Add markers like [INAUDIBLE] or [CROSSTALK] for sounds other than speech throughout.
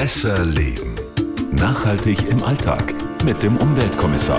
Besser Leben. Nachhaltig im Alltag mit dem Umweltkommissar.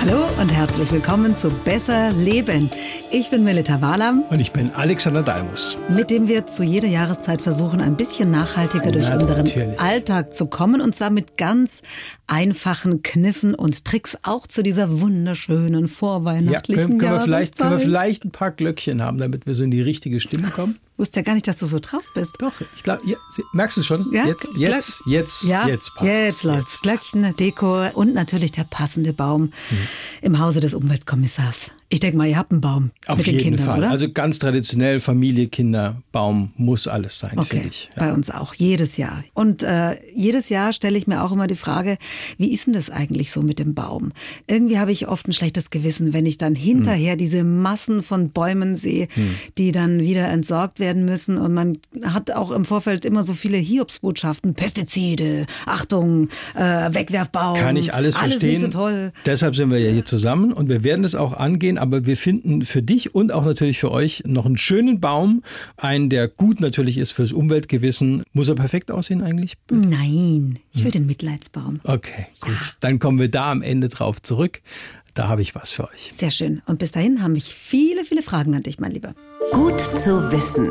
Hallo und herzlich willkommen zu Besser Leben. Ich bin Melita Walam. Und ich bin Alexander Dalmus. Mit dem wir zu jeder Jahreszeit versuchen, ein bisschen nachhaltiger durch Na, unseren natürlich. Alltag zu kommen. Und zwar mit ganz einfachen Kniffen und Tricks, auch zu dieser wunderschönen Ja, vorweihnachtlichen können, können, wir vielleicht, können wir Jahreszeit. vielleicht ein paar Glöckchen haben, damit wir so in die richtige Stimme kommen? wusste ja gar nicht, dass du so drauf bist. Doch, ich glaube, ja, merkst du schon? Ja, Jetzt, jetzt, jetzt, ja, jetzt passt. Jetzt läuft's. Glöckchen, Deko und natürlich der passende Baum im Hause des Umweltkommissars. Ich denke mal, ihr habt einen Baum Auf jeden Kindern, Fall. oder? Also ganz traditionell, Familie, Kinder, Baum, muss alles sein, Okay, finde ich. Ja. bei uns auch, jedes Jahr. Und äh, jedes Jahr stelle ich mir auch immer die Frage, wie ist denn das eigentlich so mit dem Baum? Irgendwie habe ich oft ein schlechtes Gewissen, wenn ich dann Hm. hinterher diese Massen von Bäumen sehe, die dann wieder entsorgt werden müssen. Und man hat auch im Vorfeld immer so viele Hiobsbotschaften, Pestizide, Achtung, äh, Wegwerfbaum. Kann ich alles, verstehen. Nicht so toll. Deshalb sind wir ja hier zusammen und wir werden es auch angehen, aber wir finden für dich und auch natürlich für euch noch einen schönen Baum, einen, der gut natürlich ist fürs Umweltgewissen. Muss er perfekt aussehen eigentlich? Nein, ich Hm. will den Mitleidsbaum. Okay, gut. Dann kommen wir da am Ende drauf zurück. Da habe ich was für euch. Sehr schön. Und bis dahin haben mich viele, viele Fragen an dich, mein Lieber. Gut zu wissen.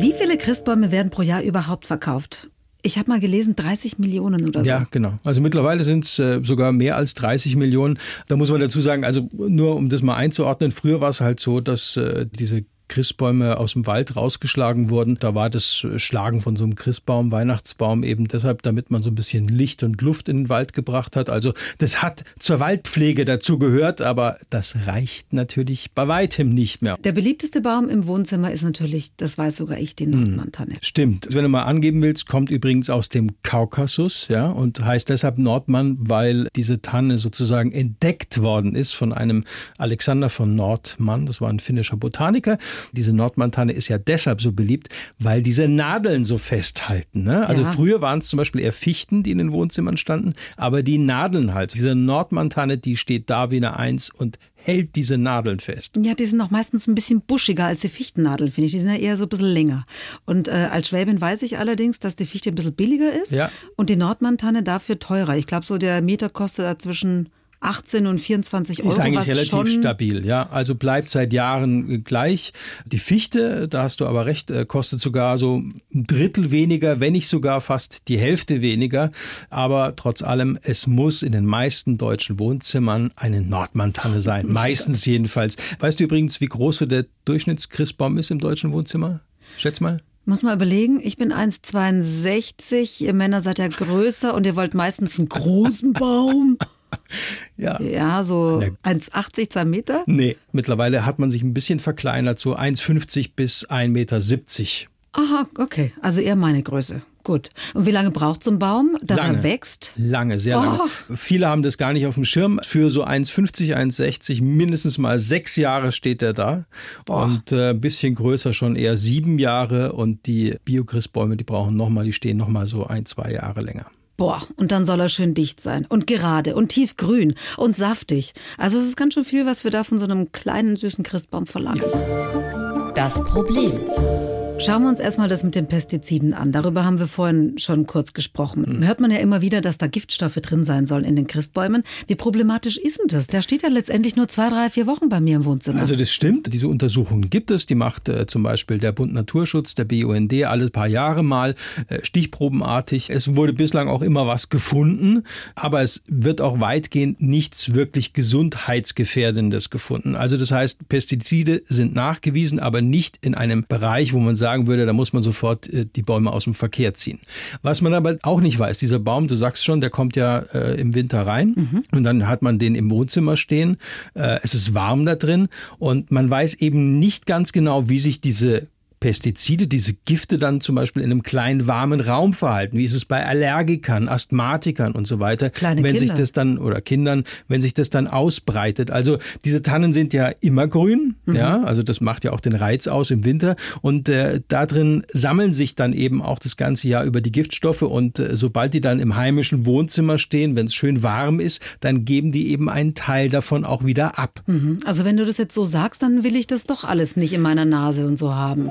Wie viele Christbäume werden pro Jahr überhaupt verkauft? Ich habe mal gelesen, 30 Millionen oder so. Ja, genau. Also mittlerweile sind es äh, sogar mehr als 30 Millionen. Da muss man dazu sagen, also nur um das mal einzuordnen, früher war es halt so, dass äh, diese Christbäume aus dem Wald rausgeschlagen wurden. Da war das Schlagen von so einem Christbaum, Weihnachtsbaum eben deshalb, damit man so ein bisschen Licht und Luft in den Wald gebracht hat. Also das hat zur Waldpflege dazu gehört, aber das reicht natürlich bei weitem nicht mehr. Der beliebteste Baum im Wohnzimmer ist natürlich, das weiß sogar ich, die Nordmantanne. Stimmt. Wenn du mal angeben willst, kommt übrigens aus dem Kaukasus, ja, und heißt deshalb Nordmann, weil diese Tanne sozusagen entdeckt worden ist von einem Alexander von Nordmann. Das war ein finnischer Botaniker. Diese Nordmann-Tanne ist ja deshalb so beliebt, weil diese Nadeln so festhalten. Ne? Also Ja. früher waren es zum Beispiel eher Fichten, die in den Wohnzimmern standen, aber die Nadeln halt. Diese Nordmann-Tanne, die steht da wie eine Eins und hält diese Nadeln fest. Ja, die sind noch meistens ein bisschen buschiger als die Fichtennadeln, finde ich. Die sind ja eher so ein bisschen länger. Und äh, als Schwäbin weiß ich allerdings, dass die Fichte ein bisschen billiger ist Ja. und die Nordmantanne dafür teurer. Ich glaube, so der Meter kostet da zwischen 18 und 24 Euro. Ist eigentlich relativ stabil, ja. Also bleibt seit Jahren äh, gleich. Die Fichte, da hast du aber recht, äh, kostet sogar so ein Drittel weniger, wenn nicht sogar fast die Hälfte weniger. Aber trotz allem, es muss in den meisten deutschen Wohnzimmern eine Nordmantanne sein. [LAUGHS] Meistens jedenfalls. Weißt du übrigens, wie groß so der Durchschnittschristbaum ist im deutschen Wohnzimmer? Schätz mal. Muss mal überlegen, ich bin 1,62, ihr Männer seid ja größer und ihr wollt meistens einen großen Baum. [LAUGHS] [LAUGHS] Ja. Ja, so Ja. 1,80, 2 Meter. Nee, mittlerweile hat man sich ein bisschen verkleinert, so 1,50 bis 1,70 Meter. Aha, okay. Also eher meine Größe. Gut. Und wie lange braucht so ein Baum, dass Lange. er wächst? Lange, sehr lange. Oh. Viele haben das gar nicht auf dem Schirm. Für so 1,50, 1,60, mindestens mal sechs Jahre steht er da. Und äh, ein bisschen größer schon eher sieben Jahre. Und die Biochristbäume, die brauchen nochmal, die stehen nochmal so ein, zwei Jahre länger. Boah, und dann soll er schön dicht sein und gerade und tiefgrün und saftig. Also es ist ganz schön viel, was wir da von so einem kleinen süßen Christbaum verlangen. Das Problem. Schauen wir uns erstmal das mit den Pestiziden an. Darüber haben wir vorhin schon kurz gesprochen. Hört man ja immer wieder, dass da Giftstoffe drin sein sollen in den Christbäumen. Wie problematisch ist denn das? Der steht ja letztendlich nur zwei, drei, vier Wochen bei mir im Wohnzimmer. Also das stimmt. Diese Untersuchungen gibt es. Die macht äh, zum Beispiel der Bund Naturschutz, der BUND, alle paar Jahre mal äh, stichprobenartig. Es wurde bislang auch immer was gefunden, aber es wird auch weitgehend nichts wirklich gesundheitsgefährdendes gefunden. Also das heißt, Pestizide sind nachgewiesen, aber nicht in einem Bereich, wo man sagen würde, da muss man sofort äh, die Bäume aus dem Verkehr ziehen. Was man aber auch nicht weiß, dieser Baum, du sagst schon, der kommt ja äh, im Winter rein und dann hat man den im Wohnzimmer stehen. Äh, es ist warm da drin und man weiß eben nicht ganz genau, wie sich diese Pestizide, diese Gifte dann zum Beispiel in einem kleinen warmen Raum verhalten. Wie ist es bei Allergikern, Asthmatikern und so weiter? Kleine wenn sich Kinder. das dann oder Kindern, wenn sich das dann ausbreitet. Also diese Tannen sind ja immer grün, Mhm. ja, also das macht ja auch den Reiz aus im Winter und äh, da drin sammeln sich dann eben auch das ganze Jahr über die Giftstoffe und äh, sobald die dann im heimischen Wohnzimmer stehen, wenn es schön warm ist, dann geben die eben einen Teil davon auch wieder ab. Mhm. Also wenn du das jetzt so sagst, dann will ich das doch alles nicht in meiner Nase und so haben.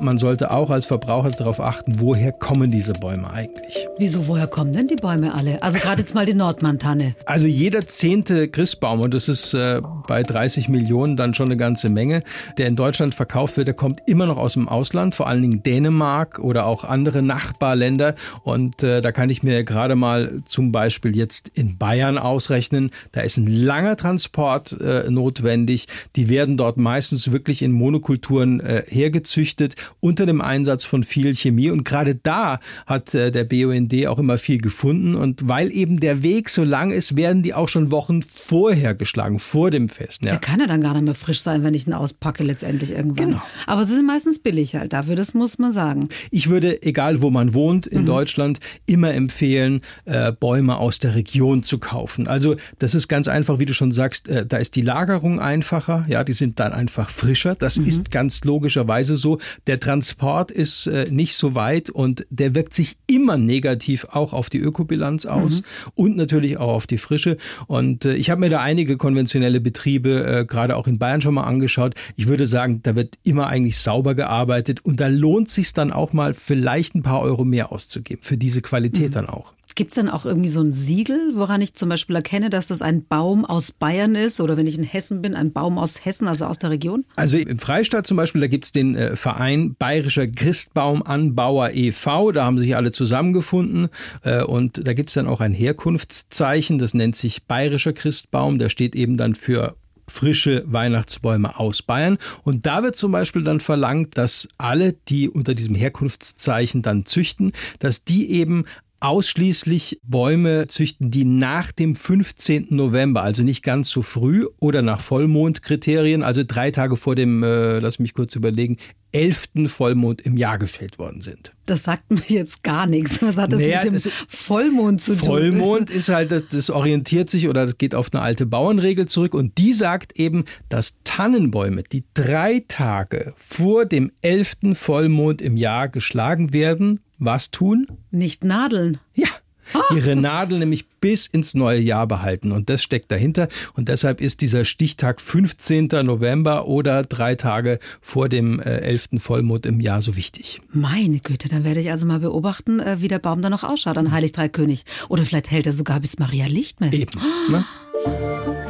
man sollte auch als Verbraucher darauf achten, woher kommen diese Bäume eigentlich. Wieso, woher kommen denn die Bäume alle? Also gerade jetzt mal die Nordmantanne. Also jeder zehnte Christbaum, und das ist äh, bei 30 Millionen dann schon eine ganze Menge, der in Deutschland verkauft wird, der kommt immer noch aus dem Ausland, vor allen Dingen Dänemark oder auch andere Nachbarländer. Und äh, da kann ich mir gerade mal zum Beispiel jetzt in Bayern ausrechnen, da ist ein langer Transport äh, notwendig. Die werden dort meistens wirklich in Monokulturen äh, hergezüchtet unter dem Einsatz von viel Chemie. Und gerade da hat äh, der BUND auch immer viel gefunden. Und weil eben der Weg so lang ist, werden die auch schon Wochen vorher geschlagen, vor dem Fest. Ja. Der kann ja dann gar nicht mehr frisch sein, wenn ich ihn auspacke letztendlich irgendwann. Genau. Aber sie sind meistens billig halt dafür, das muss man sagen. Ich würde, egal wo man wohnt in mhm. Deutschland, immer empfehlen, äh, Bäume aus der Region zu kaufen. Also das ist ganz einfach, wie du schon sagst, äh, da ist die Lagerung einfacher, ja, die sind dann einfach frischer. Das mhm. ist ganz logischerweise so. Der Transport ist äh, nicht so weit und der wirkt sich immer negativ auch auf die Ökobilanz aus mhm. und natürlich auch auf die Frische. Und äh, ich habe mir da einige konventionelle Betriebe äh, gerade auch in Bayern schon mal angeschaut. Ich würde sagen, da wird immer eigentlich sauber gearbeitet und da lohnt sich dann auch mal vielleicht ein paar Euro mehr auszugeben für diese Qualität mhm. dann auch. Gibt es dann auch irgendwie so ein Siegel, woran ich zum Beispiel erkenne, dass das ein Baum aus Bayern ist oder wenn ich in Hessen bin, ein Baum aus Hessen, also aus der Region? Also im Freistaat zum Beispiel, da gibt es den äh, Verein Bayerischer Christbaumanbauer e.V., da haben sich alle zusammengefunden äh, und da gibt es dann auch ein Herkunftszeichen, das nennt sich Bayerischer Christbaum, der steht eben dann für frische Weihnachtsbäume aus Bayern. Und da wird zum Beispiel dann verlangt, dass alle, die unter diesem Herkunftszeichen dann züchten, dass die eben ausschließlich Bäume züchten, die nach dem 15. November, also nicht ganz so früh oder nach Vollmondkriterien, also drei Tage vor dem, äh, lass mich kurz überlegen, 11. Vollmond im Jahr gefällt worden sind. Das sagt mir jetzt gar nichts. Was hat das naja, mit dem das Vollmond zu tun? Vollmond ist halt, das, das orientiert sich oder das geht auf eine alte Bauernregel zurück und die sagt eben, dass Tannenbäume, die drei Tage vor dem 11. Vollmond im Jahr geschlagen werden, was tun? Nicht nadeln. Ja. Ah. Ihre Nadel nämlich bis ins neue Jahr behalten. Und das steckt dahinter. Und deshalb ist dieser Stichtag 15. November oder drei Tage vor dem 11. Äh, Vollmond im Jahr so wichtig. Meine Güte, dann werde ich also mal beobachten, äh, wie der Baum da noch ausschaut an Heilig Drei König. Oder vielleicht hält er sogar bis Maria Lichtmess. Eben. Ne?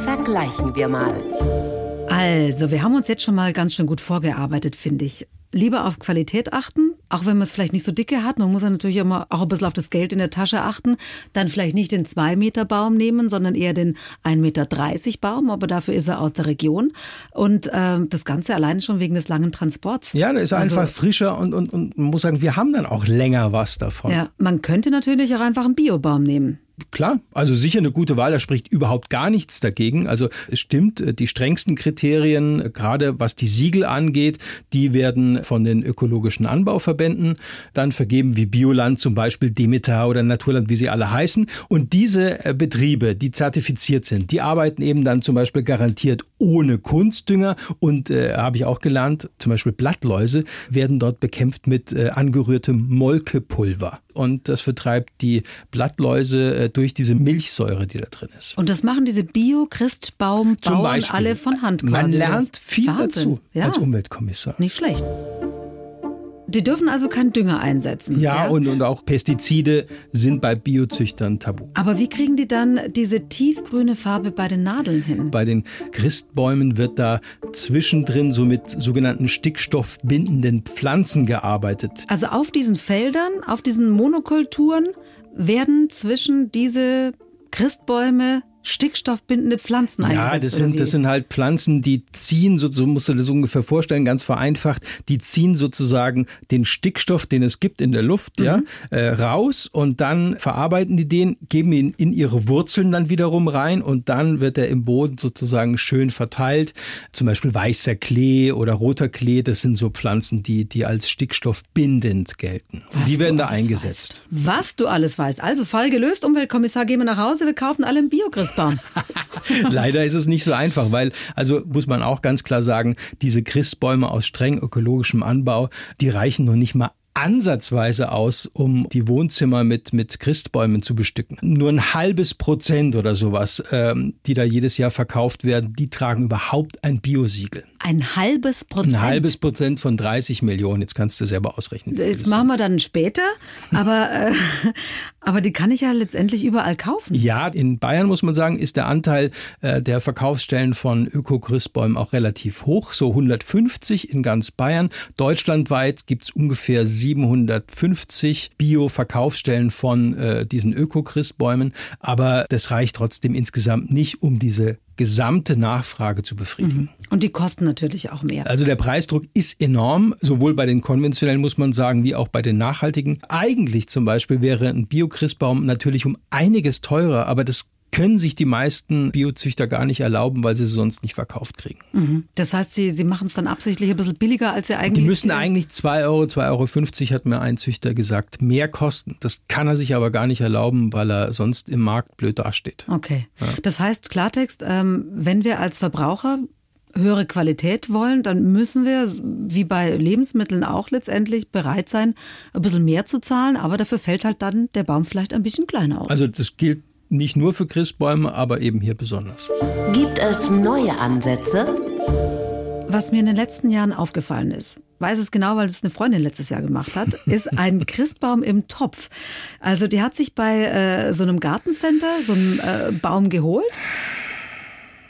Vergleichen wir mal. Also, wir haben uns jetzt schon mal ganz schön gut vorgearbeitet, finde ich lieber auf Qualität achten, auch wenn man es vielleicht nicht so dicke hat. Man muss ja natürlich immer auch ein bisschen auf das Geld in der Tasche achten. Dann vielleicht nicht den 2 Meter Baum nehmen, sondern eher den 1,30 Meter Baum, aber dafür ist er aus der Region. Und äh, das Ganze allein schon wegen des langen Transports. Ja, da ist er also, einfach frischer und, und, und man muss sagen, wir haben dann auch länger was davon. Ja, man könnte natürlich auch einfach einen Biobaum nehmen. Klar, also sicher eine gute Wahl, da spricht überhaupt gar nichts dagegen. Also es stimmt, äh, die strengsten Kriterien, äh, gerade was die Siegel angeht, die werden von den ökologischen Anbauverbänden dann vergeben, wie Bioland zum Beispiel, Demeter oder Naturland, wie sie alle heißen. Und diese äh, Betriebe, die zertifiziert sind, die arbeiten eben dann zum Beispiel garantiert ohne Kunstdünger und äh, habe ich auch gelernt, zum Beispiel Blattläuse werden dort bekämpft mit äh, angerührtem Molkepulver und das vertreibt die Blattläuse äh, durch diese Milchsäure, die da drin ist. Und das machen diese Bio-Christbaum Bauern alle von Hand quasi. Man lernt viel Wahnsinn. dazu ja. als Umweltkommissar. Nicht schlecht. Die dürfen also keinen Dünger einsetzen. Ja, ja, Und, und auch Pestizide sind bei Biozüchtern tabu. Aber wie kriegen die dann diese tiefgrüne Farbe bei den Nadeln hin? Bei den Christbäumen wird da zwischendrin so mit sogenannten stickstoffbindenden Pflanzen gearbeitet. Also auf diesen Feldern, auf diesen Monokulturen werden zwischen diese Christbäume stickstoffbindende Pflanzen ja, eingesetzt. Ja, das sind, das sind halt Pflanzen, die ziehen, so, so musst du das ungefähr vorstellen, ganz vereinfacht, die ziehen sozusagen den Stickstoff, den es gibt in der Luft, mhm. ja, äh, raus und dann verarbeiten die den, geben ihn in ihre Wurzeln dann wiederum rein und dann wird er im Boden sozusagen schön verteilt. Zum Beispiel weißer Klee oder roter Klee, das sind so Pflanzen, die, die als stickstoffbindend gelten. Was die werden da eingesetzt. Weißt. Was du alles weißt. Also Fall gelöst, Umweltkommissar, gehen wir nach Hause, wir kaufen alle einen Biochrist. Christbaum. [LAUGHS] Leider ist es nicht so einfach, weil, also muss man auch ganz klar sagen, diese Christbäume aus streng ökologischem Anbau, die reichen noch nicht mal ansatzweise aus, um die Wohnzimmer mit, mit Christbäumen zu bestücken. Nur ein halbes Prozent oder sowas, ähm, die da jedes Jahr verkauft werden, die tragen überhaupt ein Biosiegel. Ein halbes Prozent? Ein halbes Prozent von 30 Millionen. Jetzt kannst du selber ausrechnen. Das machen wir dann später, aber, äh, [LAUGHS] aber die kann ich ja letztendlich überall kaufen. Ja, in Bayern muss man sagen, ist der Anteil äh, der Verkaufsstellen von Öko-Christbäumen auch relativ hoch, so 150 in ganz Bayern. Deutschlandweit gibt es ungefähr 750 Bio-Verkaufsstellen von äh, diesen Öko-Christbäumen, aber das reicht trotzdem insgesamt nicht, um diese gesamte Nachfrage zu befriedigen. Mhm. Und die kosten natürlich auch mehr. Also der Preisdruck ist enorm, sowohl bei den konventionellen, muss man sagen, wie auch bei den nachhaltigen. Eigentlich zum Beispiel wäre ein Bio-Christbaum natürlich um einiges teurer, aber das können sich die meisten Biozüchter gar nicht erlauben, weil sie sie sonst nicht verkauft kriegen. Mhm. Das heißt, sie, sie machen es dann absichtlich ein bisschen billiger, als sie eigentlich. Die müssen eigentlich 2 Euro, 2,50 Euro, hat mir ein Züchter gesagt, mehr kosten. Das kann er sich aber gar nicht erlauben, weil er sonst im Markt blöd dasteht. Okay. Ja. Das heißt, Klartext, ähm, wenn wir als Verbraucher höhere Qualität wollen, dann müssen wir, wie bei Lebensmitteln auch letztendlich, bereit sein, ein bisschen mehr zu zahlen, aber dafür fällt halt dann der Baum vielleicht ein bisschen kleiner aus. Also das gilt nicht nur für Christbäume, aber eben hier besonders. Gibt es neue Ansätze? Was mir in den letzten Jahren aufgefallen ist, weiß es genau, weil es eine Freundin letztes Jahr gemacht hat, [LAUGHS] ist ein Christbaum im Topf. Also die hat sich bei äh, so einem Gartencenter so einen äh, Baum geholt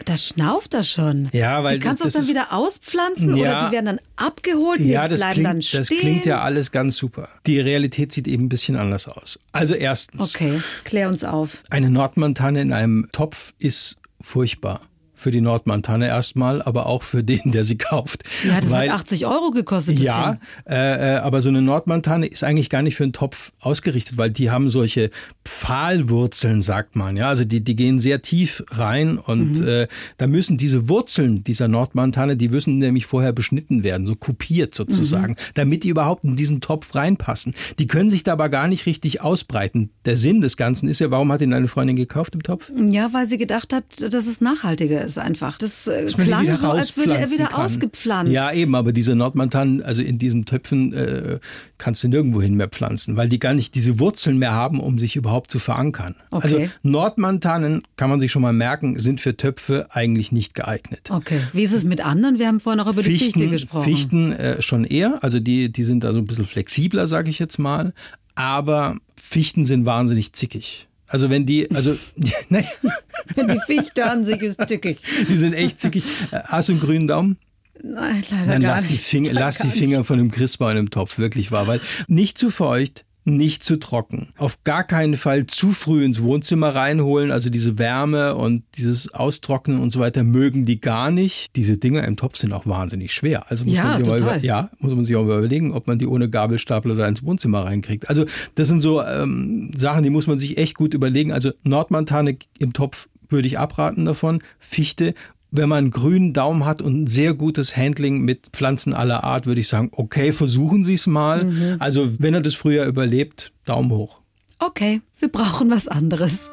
da schnauft er schon. Ja, weil die kannst du dann ist, wieder auspflanzen ja, oder die werden dann abgeholt, und ja, das bleiben klingt, dann stehen. Das klingt ja alles ganz super. Die Realität sieht eben ein bisschen anders aus. Also erstens. Okay, klär uns auf. Eine Nordmantanne in einem Topf ist furchtbar für die Nordmantanne erstmal, aber auch für den, der sie kauft. Ja, das Weil, hat 80 Euro gekostet. Ja, äh, äh, aber so eine Nordmantanne ist eigentlich gar nicht für einen Topf ausgerichtet, weil die haben solche Pfahlwurzeln, sagt man. Ja, also die, die gehen sehr tief rein und mhm. äh, da müssen diese Wurzeln dieser Nordmantanne, die müssen nämlich vorher beschnitten werden, so kopiert sozusagen, mhm. damit die überhaupt in diesen Topf reinpassen. Die können sich da aber gar nicht richtig ausbreiten. Der Sinn des Ganzen ist ja, warum hat ihn eine Freundin gekauft im Topf? Ja, weil sie gedacht hat, dass es nachhaltiger ist einfach. Das äh, klang so, als würde er wieder kann. ausgepflanzt. Ja, eben, aber diese Nordmantanen, also in diesen Töpfen äh, kannst du nirgendwo hin mehr pflanzen, weil die gar nicht diese Wurzeln mehr haben, um sich überhaupt zu verankern. Okay. Also Nordmantanen, kann man sich schon mal merken, sind für Töpfe eigentlich nicht geeignet. Okay. Wie ist es mit anderen? Wir haben vorhin auch über Fichten, die Fichte gesprochen. Fichten äh, schon eher, also die, die sind da so ein bisschen flexibler, sage ich jetzt mal. Aber Fichten sind wahnsinnig zickig. Also wenn die, also [LAUGHS] die Fichte an sich ist zickig. Die sind echt zickig. Hast du einen grünen Daumen? Nein, leider Dann gar lass nicht. Die Finger, lass die Finger von dem Christbaum im Topf, wirklich wahr, weil nicht zu feucht, nicht zu trocken. Auf gar keinen Fall zu früh ins Wohnzimmer reinholen. Also diese Wärme und dieses Austrocknen und so weiter mögen die gar nicht. Diese Dinger im Topf sind auch wahnsinnig schwer. Also muss ja, man sich total. Mal über, ja, muss man sich auch überlegen, ob man die ohne Gabelstapler da ins Wohnzimmer reinkriegt. Also das sind so ähm, Sachen, die muss man sich echt gut überlegen. Also Nordmontane im Topf würde ich abraten davon. Fichte wenn man einen grünen Daumen hat und ein sehr gutes Handling mit Pflanzen aller Art, würde ich sagen, okay, versuchen Sie es mal. Mhm. Also wenn er das früher überlebt, Daumen hoch. Okay, wir brauchen was anderes.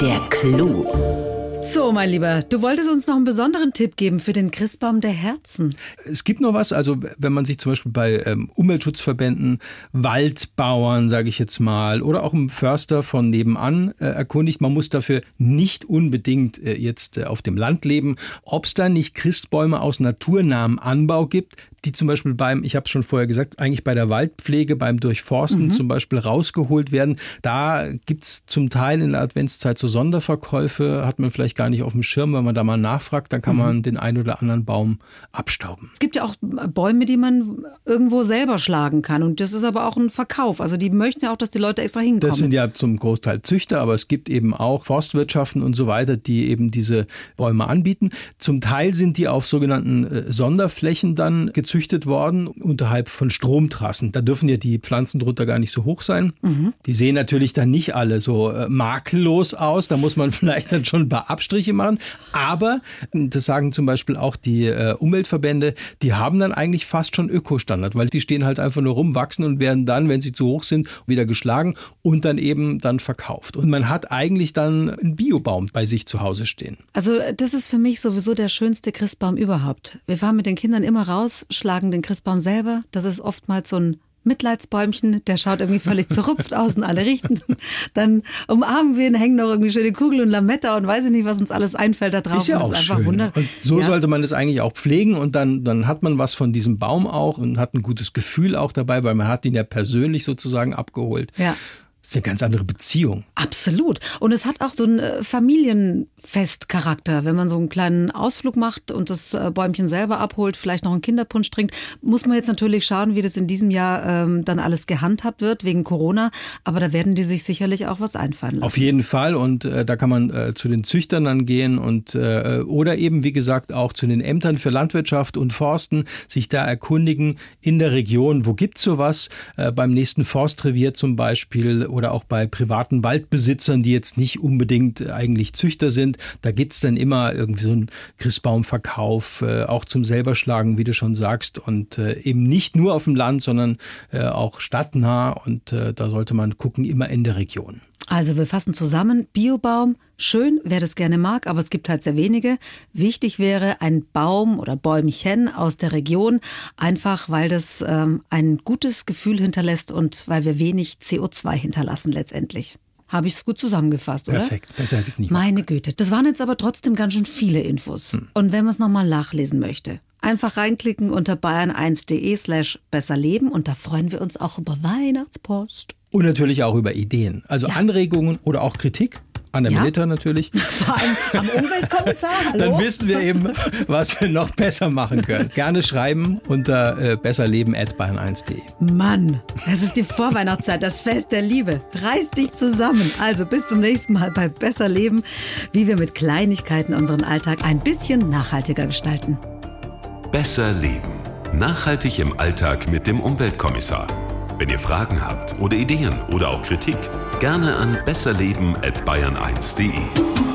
Der Clou. So, mein Lieber, du wolltest uns noch einen besonderen Tipp geben für den Christbaum der Herzen. Es gibt noch was, also wenn man sich zum Beispiel bei ähm, Umweltschutzverbänden, Waldbauern, sage ich jetzt mal, oder auch im Förster von nebenan äh, erkundigt, man muss dafür nicht unbedingt äh, jetzt äh, auf dem Land leben, ob es da nicht Christbäume aus naturnahem Anbau gibt, die zum Beispiel beim, ich habe es schon vorher gesagt, eigentlich bei der Waldpflege, beim Durchforsten mhm. zum Beispiel rausgeholt werden. Da gibt es zum Teil in der Adventszeit so Sonderverkäufe, hat man vielleicht gar nicht auf dem Schirm, wenn man da mal nachfragt, dann kann mhm. man den einen oder anderen Baum abstauben. Es gibt ja auch Bäume, die man irgendwo selber schlagen kann und das ist aber auch ein Verkauf. Also die möchten ja auch, dass die Leute extra hinkommen. Das sind ja zum Großteil Züchter, aber es gibt eben auch Forstwirtschaften und so weiter, die eben diese Bäume anbieten. Zum Teil sind die auf sogenannten äh, Sonderflächen dann gezüchtet worden unterhalb von Stromtrassen. Da dürfen ja die Pflanzen drunter gar nicht so hoch sein. Mhm. Die sehen natürlich dann nicht alle so äh, makellos aus. Da muss man [LAUGHS] vielleicht dann schon paar Abstriche machen. Aber, das sagen zum Beispiel auch die äh, Umweltverbände, die haben dann eigentlich fast schon Ökostandard, weil die stehen halt einfach nur rum, wachsen und werden dann, wenn sie zu hoch sind, wieder geschlagen und dann eben dann verkauft. Und man hat eigentlich dann einen Biobaum bei sich zu Hause stehen. Also das ist für mich sowieso der schönste Christbaum überhaupt. Wir fahren mit den Kindern immer raus, schlagen den Christbaum selber. Das ist oftmals so ein Mitleidsbäumchen, der schaut irgendwie völlig zerrupft aus in alle Richten. Dann umarmen wir ihn, hängen noch irgendwie schöne Kugel und Lametta und weiß ich nicht, was uns alles einfällt da drauf. Ist ja Und auch das ist einfach schön. wunder- Und so ja. sollte man es eigentlich auch pflegen und dann, dann hat man was von diesem Baum auch und hat ein gutes Gefühl auch dabei, weil man hat ihn ja persönlich sozusagen abgeholt. Ja. Das ist eine ganz andere Beziehung. Absolut. Und es hat auch so einen äh, Familienfestcharakter. Wenn man so einen kleinen Ausflug macht und das äh, Bäumchen selber abholt, vielleicht noch einen Kinderpunsch trinkt, muss man jetzt natürlich schauen, wie das in diesem Jahr ähm, dann alles gehandhabt wird wegen Corona. Aber da werden die sich sicherlich auch was einfallen lassen. Auf jeden Fall und äh, da kann man äh, zu den Züchtern dann gehen und äh, oder eben wie gesagt auch zu den Ämtern für Landwirtschaft und Forsten sich da erkundigen in der Region, wo gibt's sowas äh, beim nächsten Forstrevier zum Beispiel oder auch bei privaten Waldbesitzern, die jetzt nicht unbedingt äh, eigentlich Züchter sind. Da gibt's dann immer irgendwie so einen Christbaumverkauf, äh, auch zum selberschlagen, wie du schon sagst und äh, eben nicht nur auf dem Land, sondern auch stadtnah und da sollte man gucken immer in der Region. Also wir fassen zusammen, Biobaum, schön, wer das gerne mag, aber es gibt halt sehr wenige. Wichtig wäre ein Baum oder Bäumchen aus der Region, einfach weil das ähm, ein gutes Gefühl hinterlässt und weil wir wenig CO2 hinterlassen letztendlich. Habe ich es gut zusammengefasst, oder? Perfekt, besser hätte ich es nicht Meine Güte, das waren jetzt aber trotzdem ganz schön viele Infos. Und wenn man es nochmal nachlesen möchte, einfach reinklicken unter bayern1.de slash besserleben und da freuen wir uns auch über Weihnachtspost. Und natürlich auch über Ideen. Also Ja. Anregungen oder auch Kritik an der Ja. Milita natürlich. [LAUGHS] Vor allem am Umweltkommissar, [LAUGHS] hallo? Dann wissen wir eben, was wir noch besser machen können. Gerne schreiben unter äh, besserleben.bayern1.de. Mann, es ist die Vorweihnachtszeit, das Fest der Liebe. Reiß dich zusammen. Also bis zum nächsten Mal bei Besser Leben, wie wir mit Kleinigkeiten unseren Alltag ein bisschen nachhaltiger gestalten. Besser leben. Nachhaltig im Alltag mit dem Umweltkommissar. Wenn ihr Fragen habt oder Ideen oder auch Kritik, gerne an besserleben@bayern1.de.